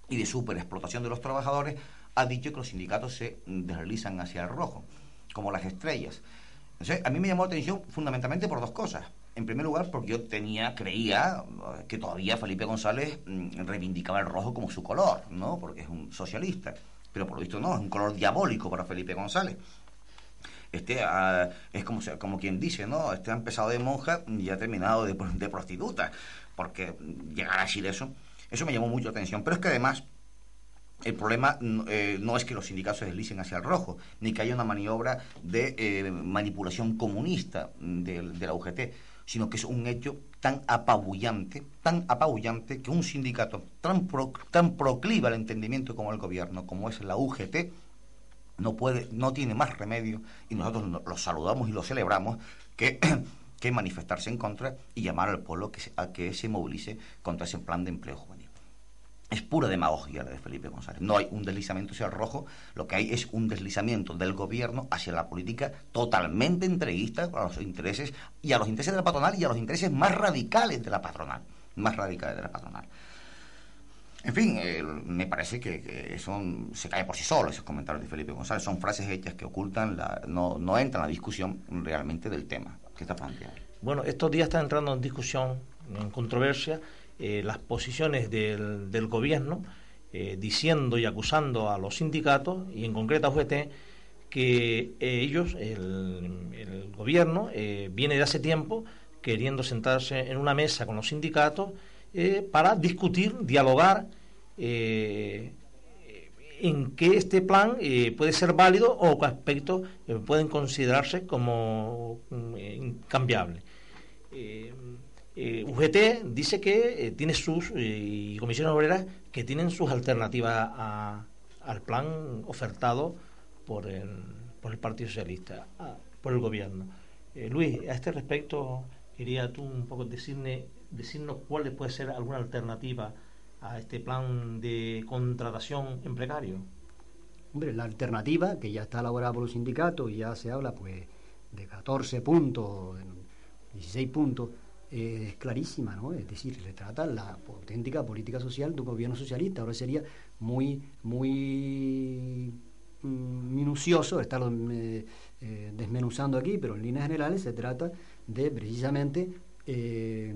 y de superexplotación de los trabajadores, ha dicho que los sindicatos se deslizan hacia el rojo como las estrellas. Entonces, a mí me llamó la atención fundamentalmente por dos cosas. En primer lugar, porque yo tenía, creía que todavía Felipe González mm, reivindicaba el rojo como su color, ¿no? Porque es un socialista. Pero por lo visto no, es un color diabólico para Felipe González. Este es como, como quien dice, ¿no? Este ha empezado de monja y ha terminado de, de prostituta. Porque llegar así de eso, eso me llamó mucho la atención. Pero es que además el problema eh, no es que los sindicatos se deslicen hacia el rojo, ni que haya una maniobra de eh, manipulación comunista de, la UGT, sino que es un hecho tan apabullante, tan apabullante que un sindicato tan, tan proclive al entendimiento como el gobierno, como es la UGT, no puede, no tiene más remedio, y nosotros lo saludamos y lo celebramos, que, que manifestarse en contra y llamar al pueblo a que se movilice contra ese plan de empleo juvenil es pura demagogia la de Felipe González. No hay un deslizamiento hacia el rojo, lo que hay es un deslizamiento del gobierno hacia la política totalmente entreguista a los intereses y a los intereses de la patronal y a los intereses más radicales de la patronal, más radicales de la patronal. En fin, me parece que, son, se cae por sí solo esos comentarios de Felipe González. Son frases hechas que ocultan, la, no, no entran en la discusión realmente del tema que está planteado. Bueno, estos días están entrando en discusión, en controversia, eh, las posiciones del, del gobierno eh, diciendo y acusando a los sindicatos y en concreto a UGT que ellos, el, gobierno, viene de hace tiempo queriendo sentarse en una mesa con los sindicatos para discutir, dialogar en que este plan puede ser válido o qué aspectos pueden considerarse como mm, cambiables. Eh, UGT dice que eh, tiene sus, eh, y comisiones obreras, que tienen sus alternativas al plan ofertado por el, por el Partido Socialista, por el gobierno. Luis, a este respecto, quería tú un poco decirme, decirnos cuál puede ser alguna alternativa a este plan de contratación en precario. Hombre, la alternativa, que ya está elaborada por los sindicatos y ya se habla pues de 14 puntos, 16 puntos, es clarísima, ¿no? Es decir, se trata la auténtica política social de un gobierno socialista. Ahora sería muy, muy mm, minucioso estarlo eh, eh, desmenuzando aquí, pero en líneas generales se trata de precisamente eh,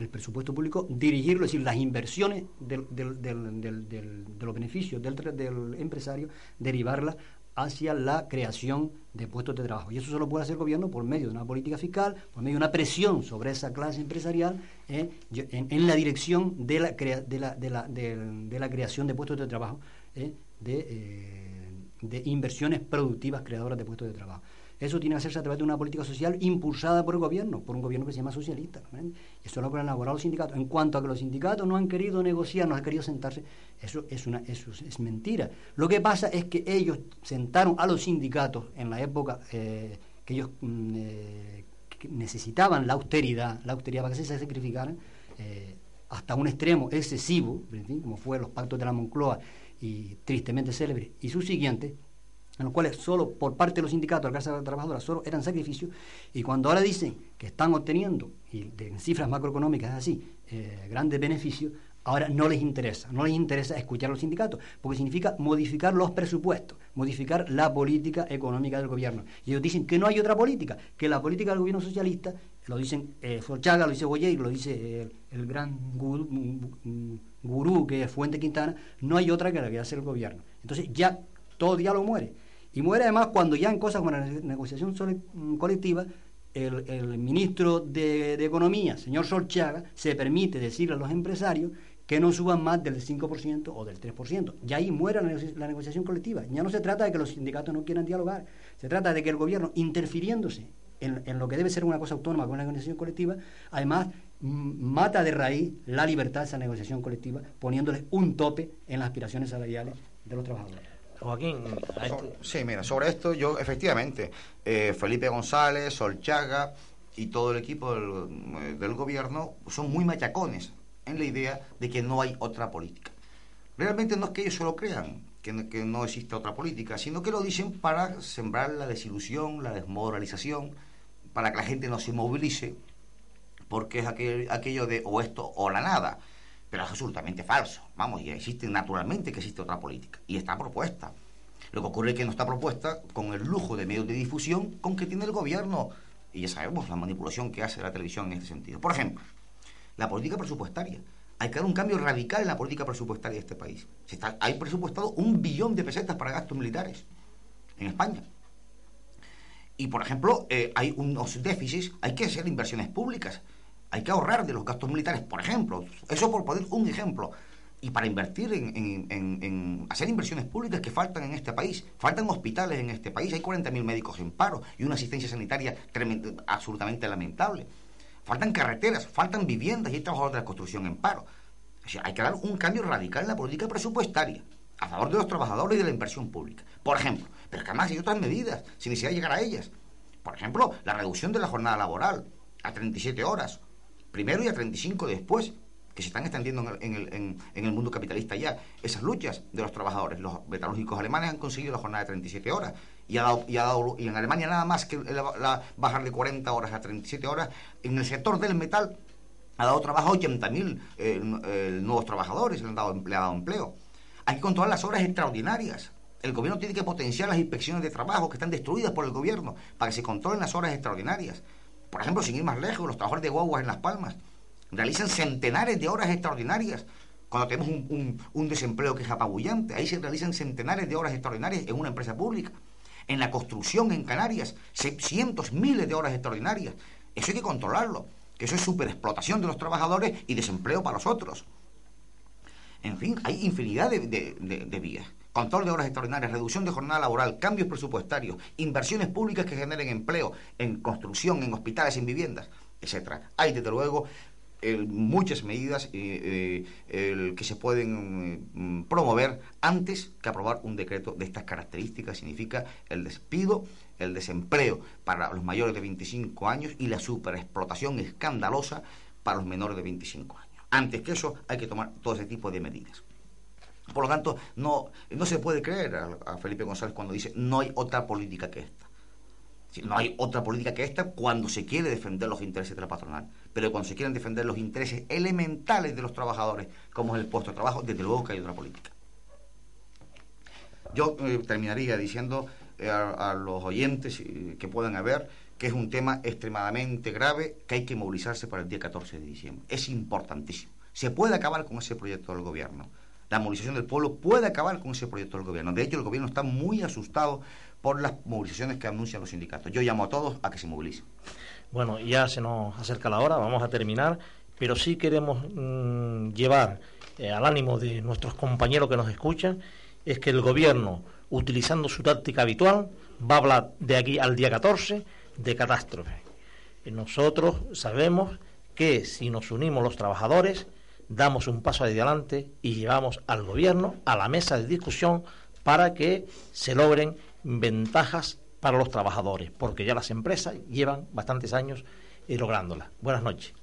el presupuesto público dirigirlo, es decir, las inversiones de los beneficios del, empresario, derivarlas hacia la creación de puestos de trabajo. Y eso solo puede hacer el gobierno por medio de una política fiscal, por medio de una presión sobre esa clase empresarial eh, en, la dirección de la, de, la, de, la, de, la, creación de puestos de trabajo, eh, eh, de inversiones productivas creadoras de puestos de trabajo. Eso tiene que hacerse a través de una política social impulsada por el gobierno, por un gobierno que se llama socialista. Eso lo han elaborado los sindicatos. En cuanto a que los sindicatos no han querido negociar, no han querido sentarse, eso es, una, eso es mentira. Lo que pasa es que ellos sentaron a los sindicatos en la época eh, que ellos mm, eh, necesitaban la austeridad, la austeridad para que se sacrificaran, eh, hasta un extremo excesivo, como fue los pactos de la Moncloa y tristemente célebres, y sus siguientes, en los cuales solo por parte de los sindicatos la clase trabajadora solo eran sacrificios, y cuando ahora dicen que están obteniendo, y en cifras macroeconómicas así, eh, grandes beneficios, ahora no les interesa, no les interesa escuchar a los sindicatos, porque significa modificar los presupuestos, modificar la política económica del gobierno. Y ellos dicen que no hay otra política, que la política del gobierno socialista, lo dicen eh, lo dice Boyer, lo dice el, gran gurú, gurú, que es Fuente Quintana, no hay otra que la que hace el gobierno. Entonces ya todo diálogo muere. Y muere además cuando ya en cosas como la negociación mm, colectiva, el, ministro de, Economía, señor Solchaga, se permite decirle a los empresarios que no suban más del 5% o del 3%. Y ahí muere la, negociación colectiva. Ya no se trata de que los sindicatos no quieran dialogar, se trata de que el gobierno, interfiriéndose en, en lo que debe ser una cosa autónoma con la negociación colectiva, además mata de raíz la libertad de esa negociación colectiva, poniéndole un tope en las aspiraciones salariales de los trabajadores. Joaquín, sí, mira, sobre esto yo efectivamente, eh, Felipe González, Solchaga y todo el equipo del, del, gobierno son muy machacones en la idea de que no hay otra política. Realmente no es que ellos solo crean que, que no existe otra política, sino que lo dicen para sembrar la desilusión, la desmoralización, para que la gente no se movilice, porque es aquel, aquello de o esto o la nada pero es absolutamente falso. Vamos, y existe naturalmente que existe otra política, y está propuesta. Lo que ocurre es que no está propuesta con el lujo de medios de difusión con que tiene el gobierno, y ya sabemos la manipulación que hace la televisión en este sentido. Por ejemplo, la política presupuestaria. Hay que dar un cambio radical en la política presupuestaria de este país. Se está, hay presupuestado un billón de pesetas para gastos militares en España. Y, por ejemplo, eh, hay unos déficits, hay que hacer inversiones públicas hay que ahorrar de los gastos militares, por ejemplo. Eso por poner un ejemplo. Y para invertir en, hacer inversiones públicas que faltan en este país. Faltan hospitales en este país. Hay 40.000 médicos en paro y una asistencia sanitaria absolutamente lamentable. Faltan carreteras, faltan viviendas y hay trabajadores de la construcción en paro. hay que dar un cambio radical en la política presupuestaria a favor de los trabajadores y de la inversión pública. Por ejemplo, pero que además hay otras medidas sin necesidad de llegar a ellas. Por ejemplo, la reducción de la jornada laboral a 37 horas primero y a 35 después, que se están extendiendo en el, mundo capitalista ya. Esas luchas de los trabajadores, los metalúrgicos alemanes han conseguido la jornada de 37 horas y, ha dado, y, ha dado, y en Alemania nada más que la, bajar de 40 horas a 37 horas, en el sector del metal ha dado trabajo a 80.000 eh, eh, nuevos trabajadores, le, han dado, le ha dado empleo. Hay que controlar las horas extraordinarias. El gobierno tiene que potenciar las inspecciones de trabajo que están destruidas por el gobierno para que se controlen las horas extraordinarias. Por ejemplo, sin ir más lejos, los trabajadores de guaguas en Las Palmas realizan centenares de horas extraordinarias cuando tenemos un, desempleo que es apabullante. Ahí se realizan centenares de horas extraordinarias en una empresa pública. En la construcción en Canarias, cientos, miles de horas extraordinarias. Eso hay que controlarlo, que eso es superexplotación de los trabajadores y desempleo para los otros. En fin, hay infinidad de, vías. Control de horas extraordinarias, reducción de jornada laboral, cambios presupuestarios, inversiones públicas que generen empleo en construcción, en hospitales, en viviendas, etcétera. Hay, desde luego, muchas medidas eh, eh, que se pueden mm, promover antes que aprobar un decreto de estas características. Significa el despido, el desempleo para los mayores de 25 años y la superexplotación escandalosa para los menores de 25 años. Antes que eso hay que tomar todo ese tipo de medidas. Por lo tanto, no, no se puede creer a, Felipe González cuando dice no hay otra política que esta. no hay otra política que esta cuando se quiere defender los intereses de la patronal. Pero cuando se quieren defender los intereses elementales de los trabajadores, como es el puesto de trabajo, desde luego que hay otra política. Yo eh, terminaría diciendo eh, a, a, los oyentes eh, que puedan haber que es un tema extremadamente grave que hay que movilizarse para el día 14 de diciembre. Es importantísimo. Se puede acabar con ese proyecto del gobierno. La movilización del pueblo puede acabar con ese proyecto del gobierno. De hecho, el gobierno está muy asustado por las movilizaciones que anuncian los sindicatos. Yo llamo a todos a que se movilicen. Bueno, ya se nos acerca la hora, vamos a terminar, pero sí queremos mm, llevar eh, al ánimo de nuestros compañeros que nos escuchan, es que el gobierno, utilizando su táctica habitual, va a hablar de aquí al día 14 de catástrofe. Nosotros sabemos que si nos unimos los trabajadores, damos un paso adelante y llevamos al gobierno a la mesa de discusión para que se logren ventajas para los trabajadores, porque ya las empresas llevan bastantes años eh, lográndolas. Buenas noches.